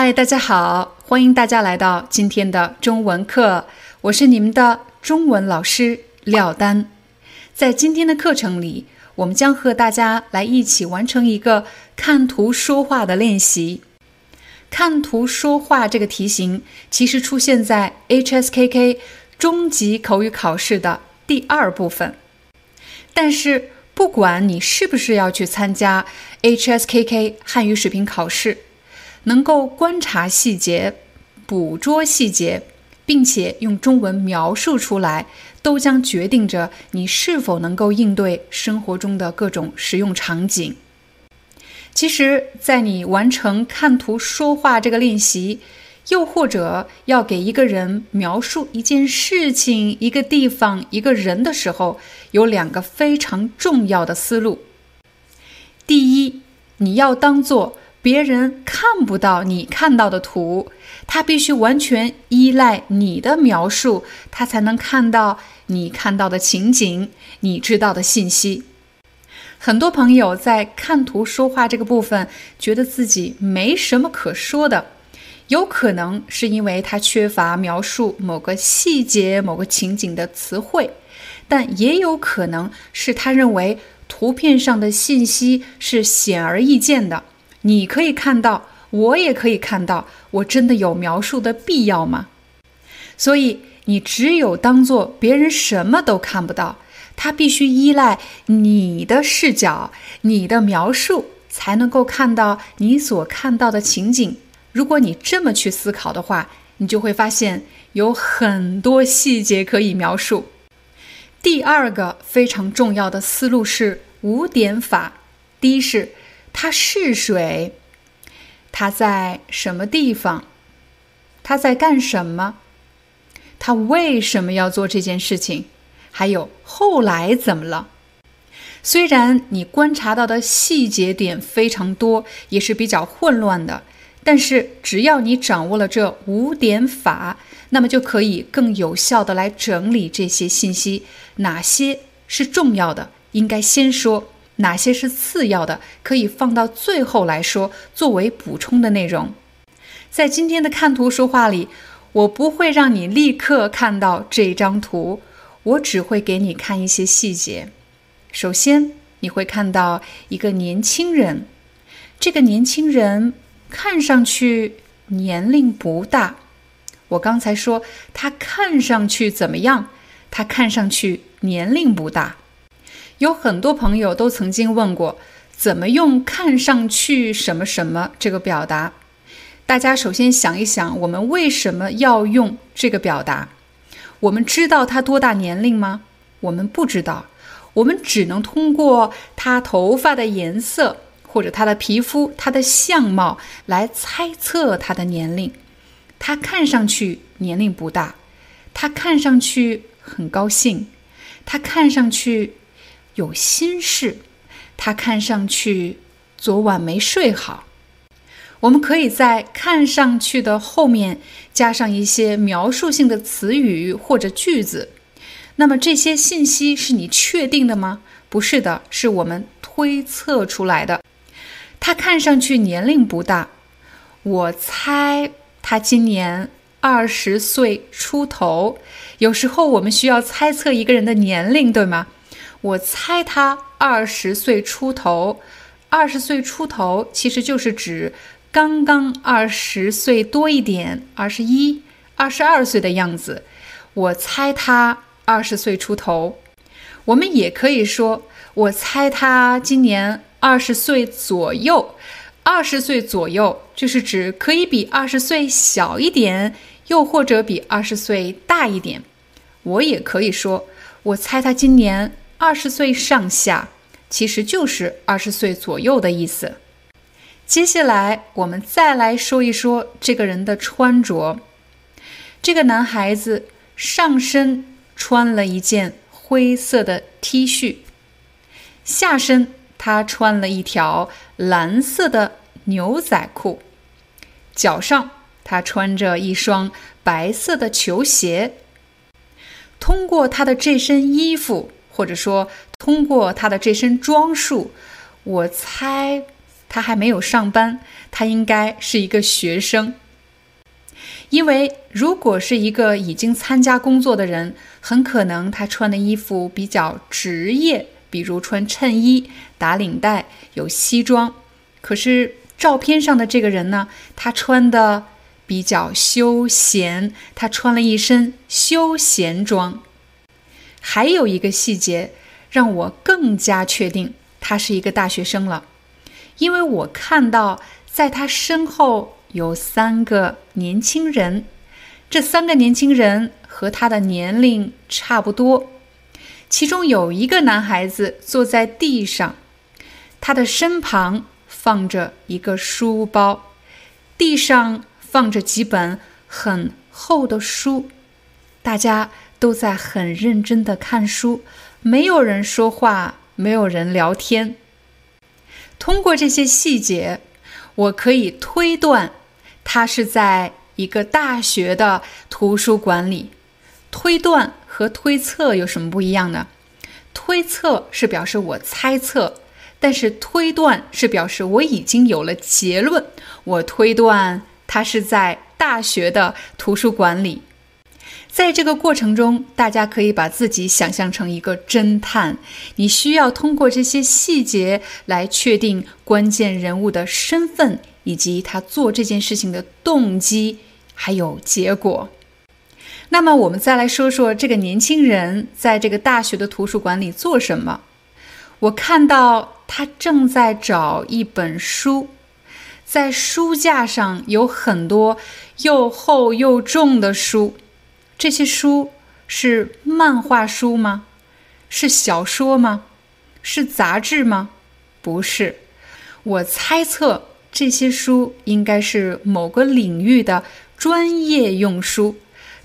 嗨，大家好，欢迎大家来到今天的中文课，我是你们的中文老师廖丹。在今天的课程里，我们将和大家来一起完成一个看图说话的练习。看图说话这个题型其实出现在 HSKK 中级口语考试的第二部分，但是不管你是不是要去参加 HSKK 汉语水平考试。能够观察细节、捕捉细节，并且用中文描述出来，都将决定着你是否能够应对生活中的各种实用场景。其实，在你完成看图说话这个练习，又或者要给一个人描述一件事情、一个地方、一个人的时候，有两个非常重要的思路。第一，你要当做。别人看不到你看到的图，他必须完全依赖你的描述，他才能看到你看到的情景，你知道的信息。很多朋友在看图说话这个部分，觉得自己没什么可说的，有可能是因为他缺乏描述某个细节、某个情景的词汇，但也有可能是他认为图片上的信息是显而易见的。你可以看到，我也可以看到，我真的有描述的必要吗？所以你只有当做别人什么都看不到，他必须依赖你的视角、你的描述，才能够看到你所看到的情景。如果你这么去思考的话，你就会发现有很多细节可以描述。第二个非常重要的思路是五点法，第一是。他是谁？他在什么地方？他在干什么？他为什么要做这件事情？还有后来怎么了？虽然你观察到的细节点非常多，也是比较混乱的，但是只要你掌握了这五点法，那么就可以更有效的来整理这些信息。哪些是重要的，应该先说。哪些是次要的，可以放到最后来说，作为补充的内容。在今天的看图说话里，我不会让你立刻看到这张图，我只会给你看一些细节。首先，你会看到一个年轻人，这个年轻人看上去年龄不大。我刚才说他看上去怎么样？他看上去年龄不大。有很多朋友都曾经问过，怎么用“看上去什么什么”这个表达？大家首先想一想，我们为什么要用这个表达？我们知道他多大年龄吗？我们不知道，我们只能通过他头发的颜色，或者他的皮肤、他的相貌来猜测他的年龄。他看上去年龄不大，他看上去很高兴，他看上去。有心事，他看上去昨晚没睡好。我们可以在“看上去”的后面加上一些描述性的词语或者句子。那么这些信息是你确定的吗？不是的，是我们推测出来的。他看上去年龄不大，我猜他今年二十岁出头。有时候我们需要猜测一个人的年龄，对吗？我猜他二十岁出头，二十岁出头其实就是指刚刚二十岁多一点，二十一、二十二岁的样子。我猜他二十岁出头。我们也可以说，我猜他今年二十岁左右。二十岁左右就是指可以比二十岁小一点，又或者比二十岁大一点。我也可以说，我猜他今年二十岁上下，其实就是二十岁左右的意思。接下来，我们再来说一说这个人的穿着。这个男孩子上身穿了一件灰色的 T 恤，下身他穿了一条蓝色的牛仔裤，脚上他穿着一双白色的球鞋。通过他的这身衣服，或者说通过他的这身装束，我猜。他还没有上班，他应该是一个学生。因为如果是一个已经参加工作的人，很可能他穿的衣服比较职业，比如穿衬衣、打领带、有西装。可是照片上的这个人呢，他穿的比较休闲，他穿了一身休闲装。还有一个细节让我更加确定他是一个大学生了。因为我看到在他身后有三个年轻人，这三个年轻人和他的年龄差不多。其中有一个男孩子坐在地上，他的身旁放着一个书包，地上放着几本很厚的书，大家都在很认真的看书，没有人说话，没有人聊天。通过这些细节，我可以推断，他是在一个大学的图书馆里。推断和推测有什么不一样呢？推测是表示我猜测，但是推断是表示我已经有了结论。我推断他是在大学的图书馆里。在这个过程中，大家可以把自己想象成一个侦探，你需要通过这些细节来确定关键人物的身份以及他做这件事情的动机，还有结果。那么，我们再来说说这个年轻人在这个大学的图书馆里做什么。我看到他正在找一本书，在书架上有很多又厚又重的书。这些书是漫画书吗？是小说吗？是杂志吗？不是，我猜测这些书应该是某个领域的专业用书。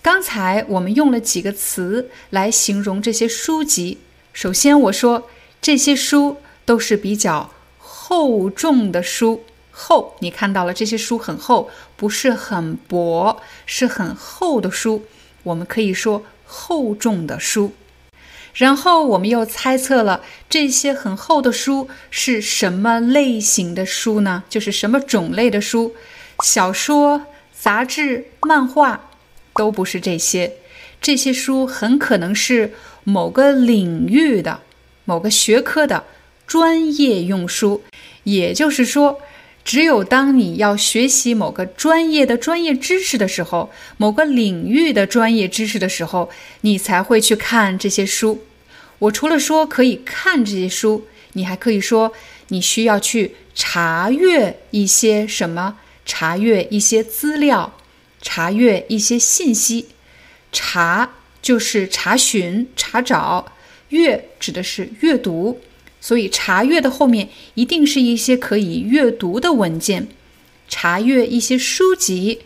刚才我们用了几个词来形容这些书籍。首先，我说这些书都是比较厚重的书。厚，你看到了，这些书很厚，不是很薄，是很厚的书。我们可以说厚重的书，然后我们又猜测了这些很厚的书是什么类型的书呢？就是什么种类的书？小说、杂志、漫画都不是这些，这些书很可能是某个领域的、某个学科的专业用书，也就是说。只有当你要学习某个专业的专业知识的时候，某个领域的专业知识的时候，你才会去看这些书。我除了说可以看这些书，你还可以说你需要去查阅一些什么，查阅一些资料，查阅一些信息。查就是查询、查找，阅指的是阅读。所以，查阅的后面一定是一些可以阅读的文件，查阅一些书籍，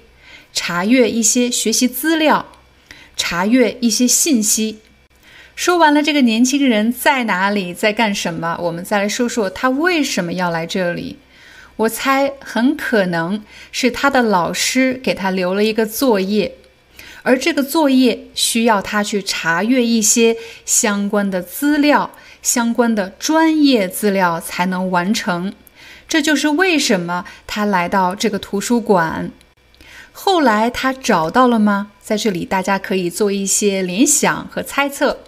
查阅一些学习资料，查阅一些信息。说完了这个年轻人在哪里，在干什么，我们再来说说他为什么要来这里。我猜很可能是他的老师给他留了一个作业，而这个作业需要他去查阅一些相关的资料。相关的专业资料才能完成，这就是为什么他来到这个图书馆。后来他找到了吗？在这里，大家可以做一些联想和猜测。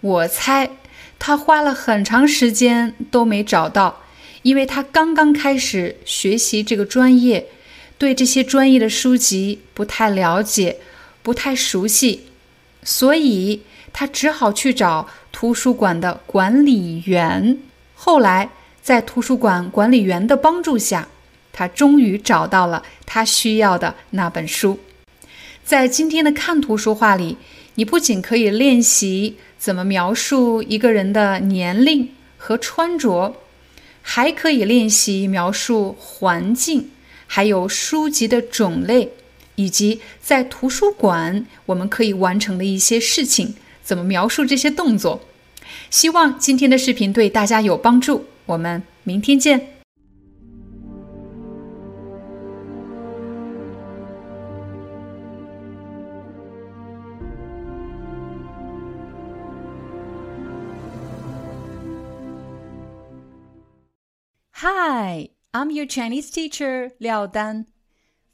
我猜他花了很长时间都没找到，因为他刚刚开始学习这个专业，对这些专业的书籍不太了解，不太熟悉，所以他只好去找。图书馆的管理员后来在图书馆管理员的帮助下，他终于找到了他需要的那本书。在今天的看图说话里，你不仅可以练习怎么描述一个人的年龄和穿着，还可以练习描述环境，还有书籍的种类，以及在图书馆我们可以完成的一些事情，怎么描述这些动作。希望今天的视频对大家有帮助，我们明天见。Hi, I'm your Chinese teacher, Liao Dan.